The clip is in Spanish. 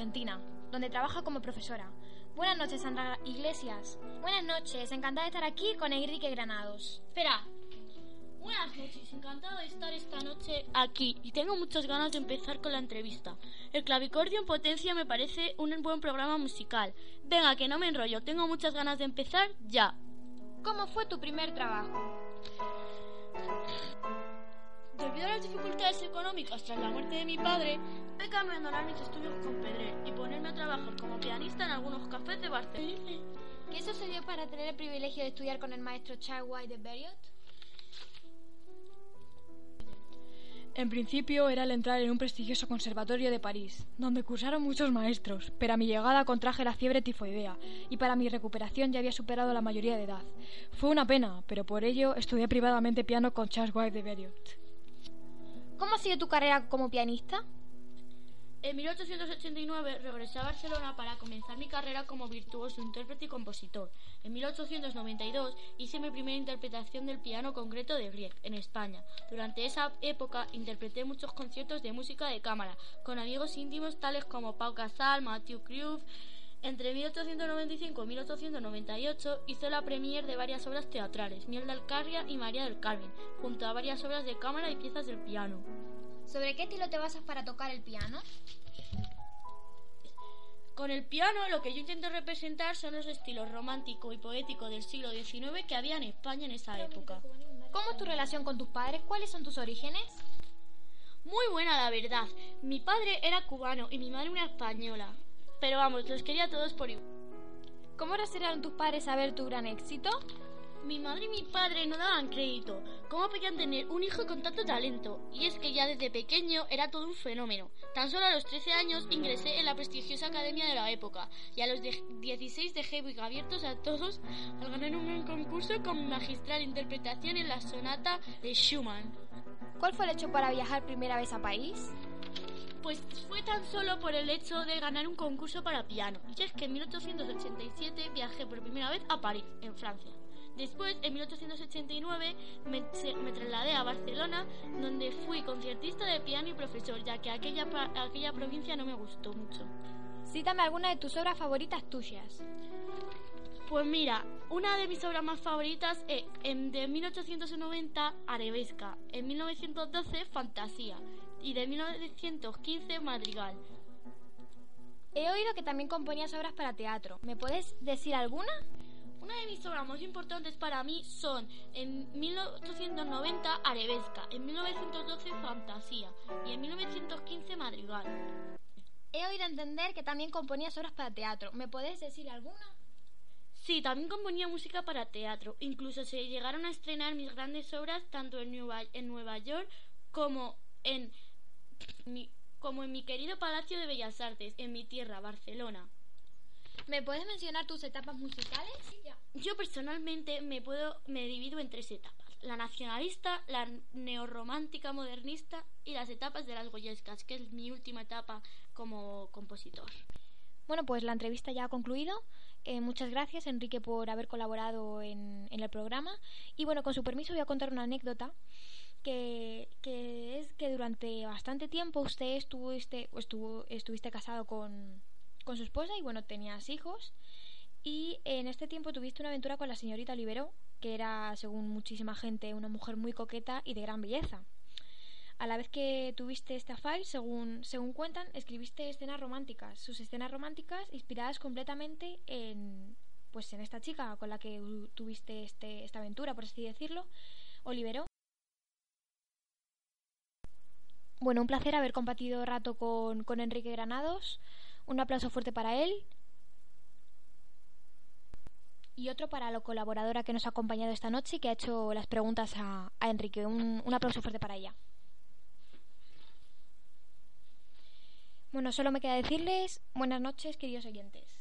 Argentina, donde trabaja como profesora. Buenas noches, Sandra Iglesias. Buenas noches, encantada de estar aquí con Enrique Granados. Espera. Buenas noches, encantado de estar esta noche aquí y tengo muchas ganas de empezar con la entrevista. El clavicordio en potencia me parece un buen programa musical. Venga, que no me enrollo, tengo muchas ganas de empezar ya. ¿Cómo fue tu primer trabajo? Debido a las dificultades económicas tras la muerte de mi padre, he cambiado a mis estudios con Pedrell y ponerme a trabajar como pianista en algunos cafés de Barcelona. ¿Qué sucedió para tener el privilegio de estudiar con el maestro Charles White de Berriot? En principio era el entrar en un prestigioso conservatorio de París, donde cursaron muchos maestros, pero a mi llegada contraje la fiebre tifoidea y para mi recuperación ya había superado la mayoría de edad. Fue una pena, pero por ello estudié privadamente piano con Charles White de Berriot. ¿Cómo ha sido tu carrera como pianista? En 1889 regresé a Barcelona para comenzar mi carrera como virtuoso intérprete y compositor. En 1892 hice mi primera interpretación del piano concreto de Grieg en España. Durante esa época interpreté muchos conciertos de música de cámara con amigos íntimos tales como Pau Casal, Matthew Cruyff. Entre 1895 y 1898 hizo la premier de varias obras teatrales, Miel de Alcarria y María del Carmen, junto a varias obras de cámara y piezas del piano. ¿Sobre qué estilo te basas para tocar el piano? Con el piano lo que yo intento representar son los estilos romántico y poético del siglo XIX que había en España en esa época. ¿Cómo es tu relación con tus padres? ¿Cuáles son tus orígenes? Muy buena, la verdad. Mi padre era cubano y mi madre una española. Pero vamos, los quería todos por igual. ¿Cómo reservaron tus padres a ver tu gran éxito? Mi madre y mi padre no daban crédito. ¿Cómo podían tener un hijo con tanto talento? Y es que ya desde pequeño era todo un fenómeno. Tan solo a los 13 años ingresé en la prestigiosa academia de la época y a los 16 dejé abiertos a todos al ganar un gran concurso con magistral interpretación en la sonata de Schumann. ¿Cuál fue el hecho para viajar primera vez a París? Pues fue tan solo por el hecho de ganar un concurso para piano. Y es que en 1887 viajé por primera vez a París, en Francia. Después, en 1889, me, me, trasladé a Barcelona, donde fui conciertista de piano y profesor, ya que aquella, aquella provincia no me gustó mucho. Cítame alguna de tus obras favoritas tuyas. Pues mira, una de mis obras más favoritas es en, de 1890 Arabesca, en 1912 Fantasía y de 1915 Madrigal. He oído que también componías obras para teatro. ¿Me puedes decir alguna? Una de mis obras más importantes para mí son en 1890 Arabesca, en 1912 Fantasía y en 1915 Madrigal. He oído entender que también componías obras para teatro. ¿Me puedes decir alguna? Sí, también componía música para teatro. Incluso se llegaron a estrenar mis grandes obras tanto en Nueva, en Nueva York como en, mi, como en mi querido Palacio de Bellas Artes, en mi tierra, Barcelona. ¿Me puedes mencionar tus etapas musicales? Yo personalmente me puedo me divido en tres etapas: la nacionalista, la neorromántica modernista y las etapas de las goyescas, que es mi última etapa como compositor. Bueno, pues la entrevista ya ha concluido. Eh, muchas gracias, Enrique, por haber colaborado en, en, el programa. Y bueno, con su permiso voy a contar una anécdota que, que es que durante bastante tiempo usted estuviste, estuvo, estuviste casado con, con su esposa y bueno, tenías hijos. Y en este tiempo tuviste una aventura con la señorita Olivero, que era, según muchísima gente, una mujer muy coqueta y de gran belleza. A la vez que tuviste este affair, según, según cuentan, escribiste escenas románticas. Sus escenas románticas inspiradas completamente en, pues, en esta chica con la que tuviste este, esta aventura, por así decirlo, Olivero. Bueno, un placer haber compartido rato con, con Enrique Granados. Un aplauso fuerte para él. Y otro para la colaboradora que nos ha acompañado esta noche y que ha hecho las preguntas a, a Enrique. Un, un aplauso fuerte para ella. Bueno, solo me queda decirles buenas noches, queridos oyentes.